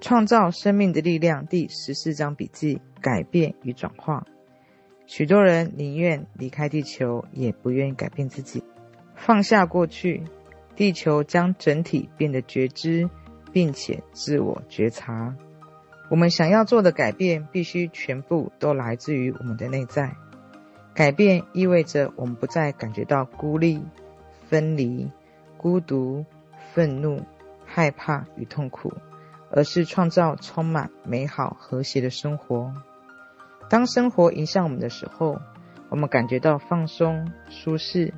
创造生命的力量第十四章笔记：改变与转化。许多人宁愿离开地球，也不愿意改变自己。放下过去，地球将整体变得觉知，并且自我觉察。我们想要做的改变，必须全部都来自于我们的内在。改变意味着我们不再感觉到孤立、分离、孤独、愤怒、害怕与痛苦，而是创造充满美好、和谐的生活。当生活迎向我们的时候，我们感觉到放松、舒适，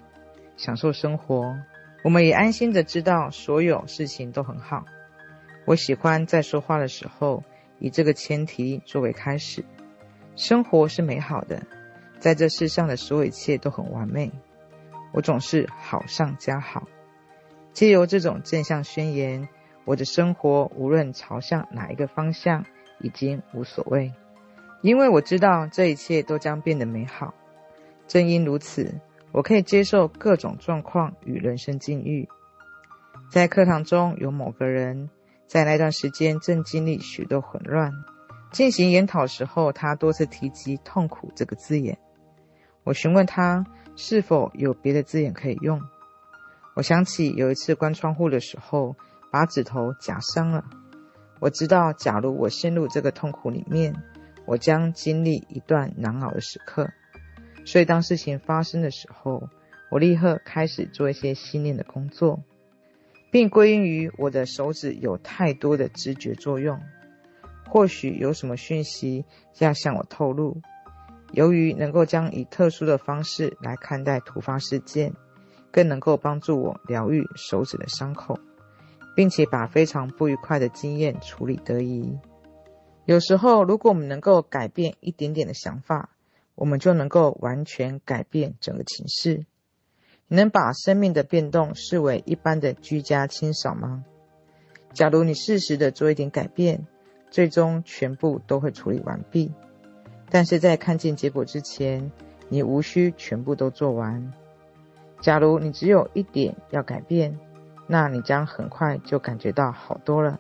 享受生活。我们也安心的知道所有事情都很好。我喜欢在说话的时候，以这个前提作为开始：生活是美好的，在这世上的所有一切都很完美。我总是好上加好。借由这种正向宣言，我的生活无论朝向哪一个方向，已经无所谓。因为我知道这一切都将变得美好，正因如此，我可以接受各种状况与人生境遇。在课堂中，有某个人在那段时间正经历许多混乱。进行研讨时候，他多次提及“痛苦”这个字眼。我询问他是否有别的字眼可以用。我想起有一次关窗户的时候，把指头夹伤了。我知道，假如我陷入这个痛苦里面，我将经历一段难熬的时刻，所以当事情发生的时候，我立刻开始做一些心念的工作，并归因于我的手指有太多的知觉作用，或许有什么讯息要向我透露。由于能够将以特殊的方式来看待突发事件，更能够帮助我疗愈手指的伤口，并且把非常不愉快的经验处理得宜。有时候，如果我们能够改变一点点的想法，我们就能够完全改变整个情势。你能把生命的变动视为一般的居家清扫吗？假如你适时的做一点改变，最终全部都会处理完毕。但是在看见结果之前，你无需全部都做完。假如你只有一点要改变，那你将很快就感觉到好多了。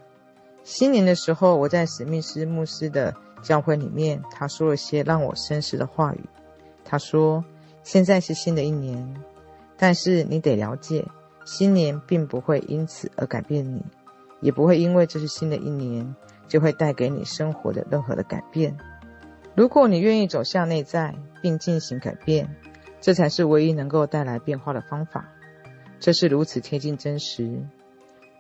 新年的时候，我在史密斯牧师的教会里面，他说了些让我深思的话语。他说：“现在是新的一年，但是你得了解，新年并不会因此而改变你，也不会因为这是新的一年，就会带给你生活的任何的改变。如果你愿意走向内在并进行改变，这才是唯一能够带来变化的方法。这是如此贴近真实。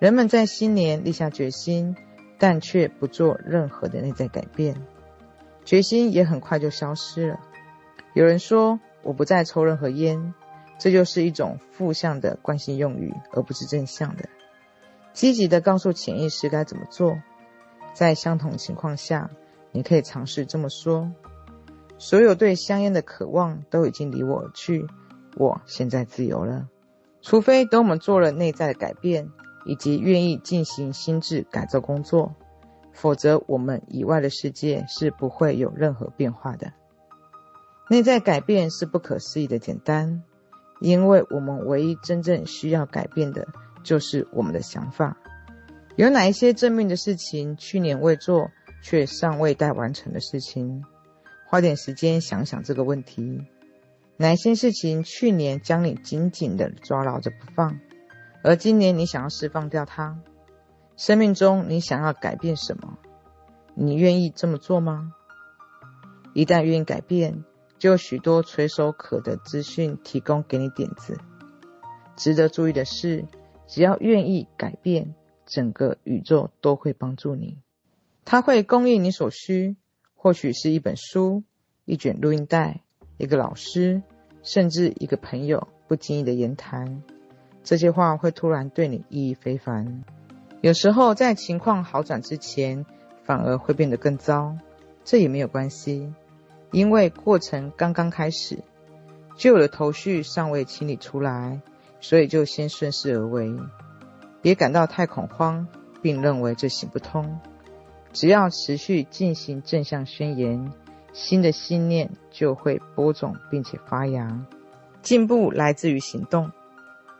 人们在新年立下决心。”但却不做任何的内在改变，决心也很快就消失了。有人说：“我不再抽任何烟。”这就是一种负向的惯性用语，而不是正向的。积极的告诉潜意识该怎么做。在相同情况下，你可以尝试这么说：“所有对香烟的渴望都已经离我而去，我现在自由了。”除非等我们做了内在的改变。以及愿意进行心智改造工作，否则我们以外的世界是不会有任何变化的。内在改变是不可思议的简单，因为我们唯一真正需要改变的就是我们的想法。有哪一些正面的事情去年未做却尚未待完成的事情？花点时间想想这个问题。哪一些事情去年将你紧紧地抓牢着不放？而今年你想要释放掉它，生命中你想要改变什么？你愿意这么做吗？一旦愿意改变，就有许多垂手可得资讯提供给你点子。值得注意的是，只要愿意改变，整个宇宙都会帮助你。它会供应你所需，或许是一本书、一卷录音带、一个老师，甚至一个朋友不经意的言谈。这些话会突然对你意义非凡，有时候在情况好转之前，反而会变得更糟。这也没有关系，因为过程刚刚开始，旧的头绪尚未清理出来，所以就先顺势而为。别感到太恐慌，并认为这行不通。只要持续进行正向宣言，新的信念就会播种并且发芽。进步来自于行动。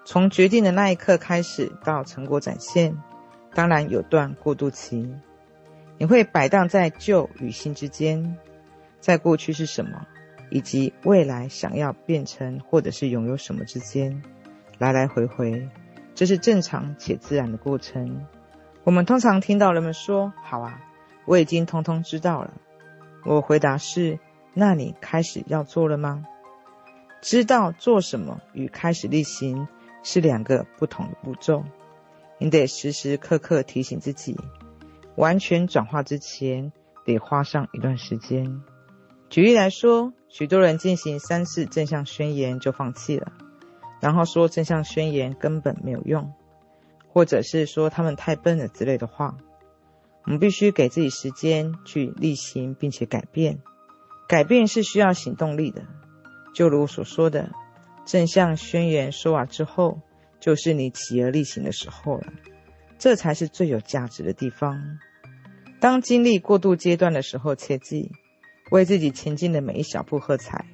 从决定的那一刻开始到成果展现，当然有段过渡期。你会摆荡在旧与新之间，在过去是什么，以及未来想要变成或者是拥有什么之间，来来回回，这是正常且自然的过程。我们通常听到人们说：“好啊，我已经通通知道了。”我回答是：“那你开始要做了吗？”知道做什么与开始例行是两个不同的步骤。你得时时刻刻提醒自己，完全转化之前得花上一段时间。举例来说，许多人进行三次正向宣言就放弃了，然后说正向宣言根本没有用，或者是说他们太笨了之类的话。我们必须给自己时间去例行，并且改变。改变是需要行动力的。就如我所说的，正向宣言说完之后，就是你起而力行的时候了。这才是最有价值的地方。当经历过渡阶段的时候，切记为自己前进的每一小步喝彩。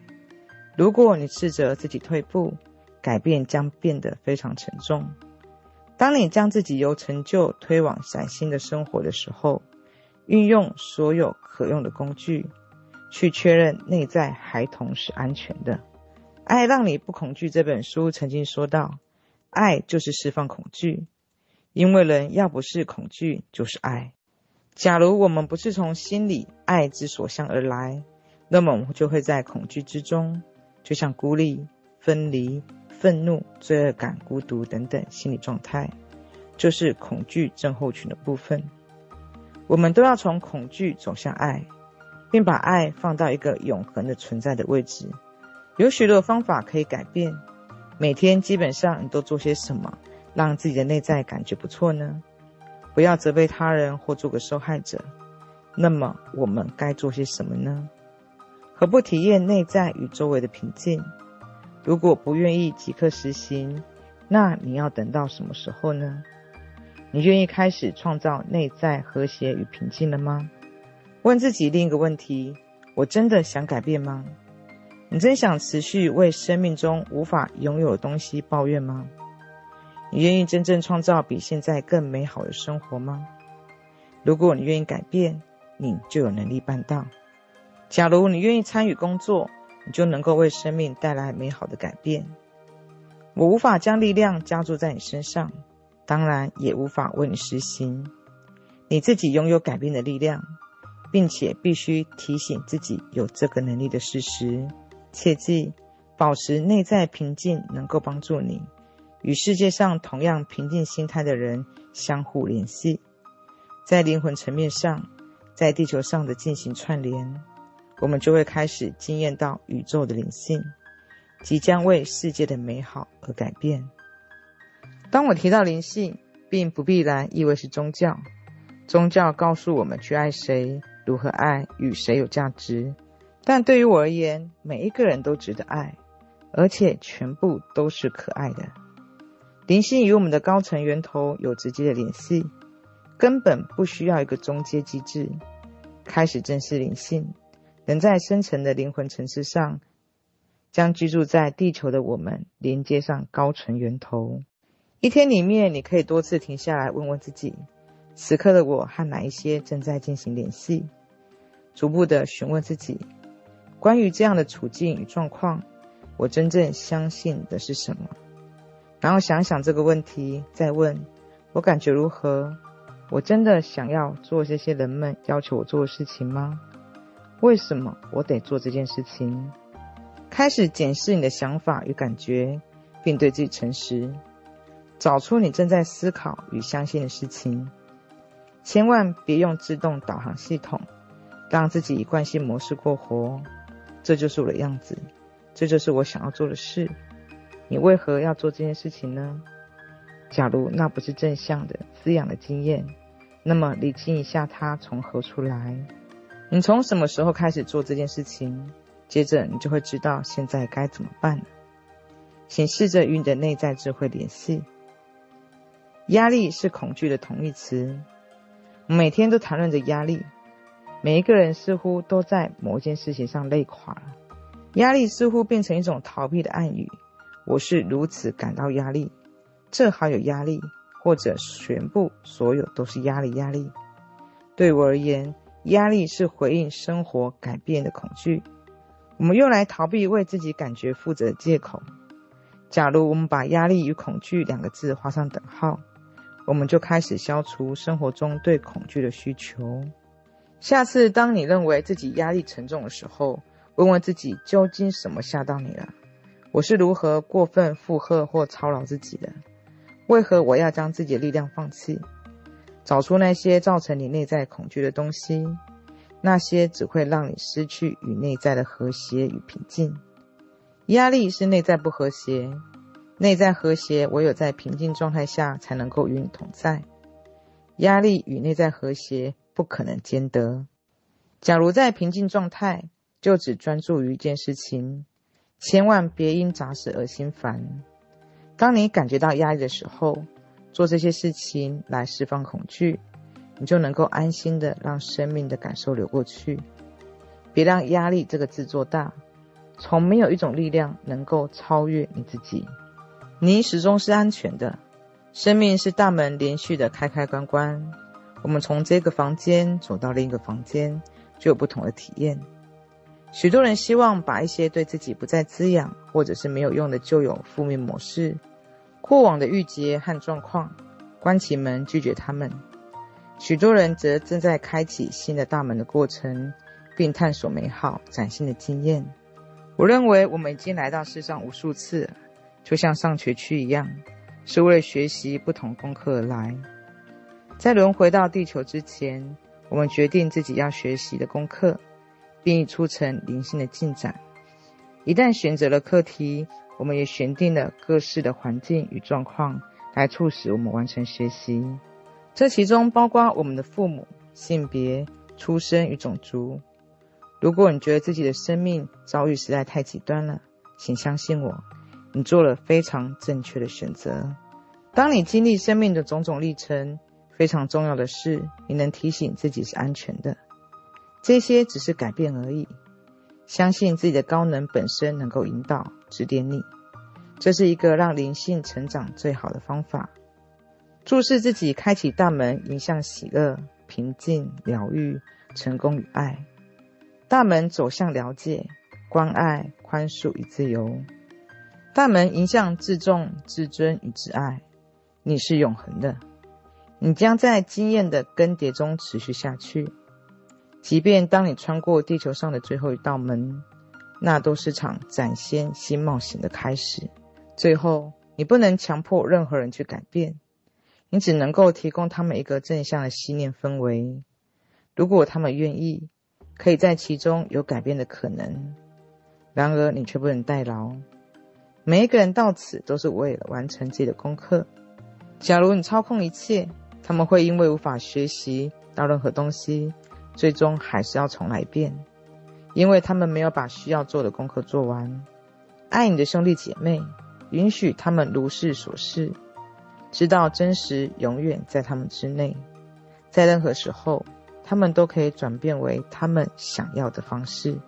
如果你斥责自己退步，改变将变得非常沉重。当你将自己由成就推往崭新的生活的时候，运用所有可用的工具。去确认内在孩童是安全的。《爱让你不恐惧》这本书曾经说到：“爱就是释放恐惧，因为人要不是恐惧，就是爱。假如我们不是从心里爱之所向而来，那么我们就会在恐惧之中，就像孤立、分离、愤怒、罪恶感、孤独等等心理状态，就是恐惧症候群的部分。我们都要从恐惧走向爱。”并把爱放到一个永恒的存在的位置。有许多方法可以改变。每天基本上你都做些什么，让自己的内在感觉不错呢？不要责备他人或做个受害者。那么我们该做些什么呢？何不体验内在与周围的平静？如果不愿意即刻实行，那你要等到什么时候呢？你愿意开始创造内在和谐与平静了吗？问自己另一个问题：我真的想改变吗？你真想持续为生命中无法拥有的东西抱怨吗？你愿意真正创造比现在更美好的生活吗？如果你愿意改变，你就有能力办到。假如你愿意参与工作，你就能够为生命带来美好的改变。我无法将力量加注在你身上，当然也无法为你实行。你自己拥有改变的力量。并且必须提醒自己有这个能力的事实。切记，保持内在平静能够帮助你与世界上同样平静心态的人相互联系，在灵魂层面上，在地球上的进行串联，我们就会开始惊艳到宇宙的灵性，即将为世界的美好而改变。当我提到灵性，并不必然意味是宗教，宗教告诉我们去爱谁。如何爱与谁有价值？但对于我而言，每一个人都值得爱，而且全部都是可爱的。灵性与我们的高层源头有直接的联系，根本不需要一个中介机制。开始正视灵性，能在深层的灵魂层次上，将居住在地球的我们连接上高层源头。一天里面，你可以多次停下来问问自己。此刻的我和哪一些正在进行联系？逐步的询问自己，关于这样的处境与状况，我真正相信的是什么？然后想想这个问题，再问我感觉如何？我真的想要做这些人们要求我做的事情吗？为什么我得做这件事情？开始检视你的想法与感觉，并对自己诚实，找出你正在思考与相信的事情。千万别用自动导航系统，让自己以惯性模式过活。这就是我的样子，这就是我想要做的事。你为何要做这件事情呢？假如那不是正向的滋养的经验，那么理清一下它从何处来。你从什么时候开始做这件事情？接着你就会知道现在该怎么办了。请试着与你的内在智慧联系。压力是恐惧的同义词。每天都谈论着压力，每一个人似乎都在某件事情上累垮了。压力似乎变成一种逃避的暗语。我是如此感到压力，正好有压力，或者全部所有都是压力。压力。对我而言，压力是回应生活改变的恐惧，我们用来逃避为自己感觉负责的借口。假如我们把压力与恐惧两个字画上等号，我们就开始消除生活中对恐惧的需求。下次当你认为自己压力沉重的时候，问问自己究竟什么吓到你了？我是如何过分负荷或操劳自己的？为何我要将自己的力量放弃？找出那些造成你内在恐惧的东西，那些只会让你失去与内在的和谐与平静。压力是内在不和谐，内在和谐唯有在平静状态下才能够与你同在。压力与内在和谐不可能兼得。假如在平静状态，就只专注于一件事情，千万别因杂事而心烦。当你感觉到压力的时候，做这些事情来释放恐惧，你就能够安心的让生命的感受流过去。别让压力这个字做大。从没有一种力量能够超越你自己，你始终是安全的。生命是大门连续的开开关关，我们从这个房间走到另一个房间，就有不同的体验。许多人希望把一些对自己不再滋养或者是没有用的旧有负面模式、过往的郁结和状况，关起门拒绝他们。许多人则正在开启新的大门的过程，并探索美好、崭新的经验。我认为我们已经来到世上无数次，就像上学区一样，是为了学习不同功课而来。在轮回到地球之前，我们决定自己要学习的功课，并已促成灵性的进展。一旦选择了课题，我们也选定了各式的环境与状况，来促使我们完成学习。这其中包括我们的父母、性别、出生与种族。如果你觉得自己的生命遭遇实在太极端了，请相信我，你做了非常正确的选择。当你经历生命的种种历程，非常重要的是，你能提醒自己是安全的。这些只是改变而已。相信自己的高能本身能够引导、指点你，这是一个让灵性成长最好的方法。注视自己，开启大门，迎向喜乐、平静、疗愈、成功与爱。大门走向了解、关爱、宽恕与自由。大门迎向自重、自尊与自爱。你是永恒的，你将在经验的更迭中持续下去。即便当你穿过地球上的最后一道门，那都是场崭新新冒险的开始。最后，你不能强迫任何人去改变，你只能够提供他们一个正向的信念氛围。如果他们愿意。可以在其中有改变的可能，然而你却不能代劳。每一个人到此都是为了完成自己的功课。假如你操控一切，他们会因为无法学习到任何东西，最终还是要重来一遍，因为他们没有把需要做的功课做完。爱你的兄弟姐妹，允许他们如是所示，知道真实永远在他们之内，在任何时候。他们都可以转变为他们想要的方式。